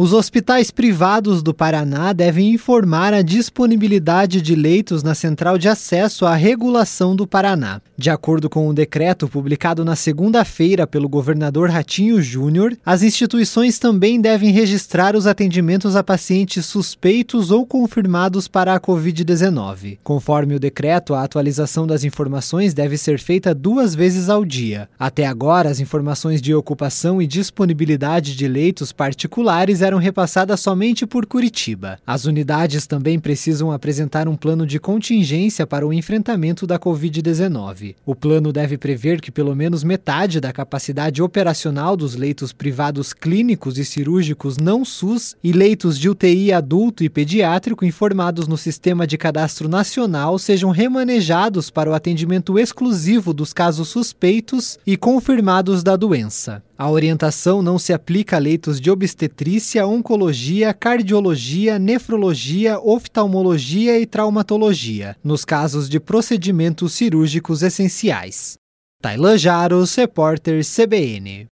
Os hospitais privados do Paraná devem informar a disponibilidade de leitos na central de acesso à regulação do Paraná. De acordo com um decreto publicado na segunda-feira pelo governador Ratinho Júnior, as instituições também devem registrar os atendimentos a pacientes suspeitos ou confirmados para a Covid-19. Conforme o decreto, a atualização das informações deve ser feita duas vezes ao dia. Até agora, as informações de ocupação e disponibilidade de leitos particulares eram repassadas somente por Curitiba. As unidades também precisam apresentar um plano de contingência para o enfrentamento da Covid-19. O plano deve prever que pelo menos metade da capacidade operacional dos leitos privados clínicos e cirúrgicos não SUS e leitos de UTI adulto e pediátrico informados no Sistema de Cadastro Nacional sejam remanejados para o atendimento exclusivo dos casos suspeitos e confirmados da doença. A orientação não se aplica a leitos de obstetrícia, oncologia, cardiologia, nefrologia, oftalmologia e traumatologia, nos casos de procedimentos cirúrgicos essenciais. Tailan Jaros, repórter CBN.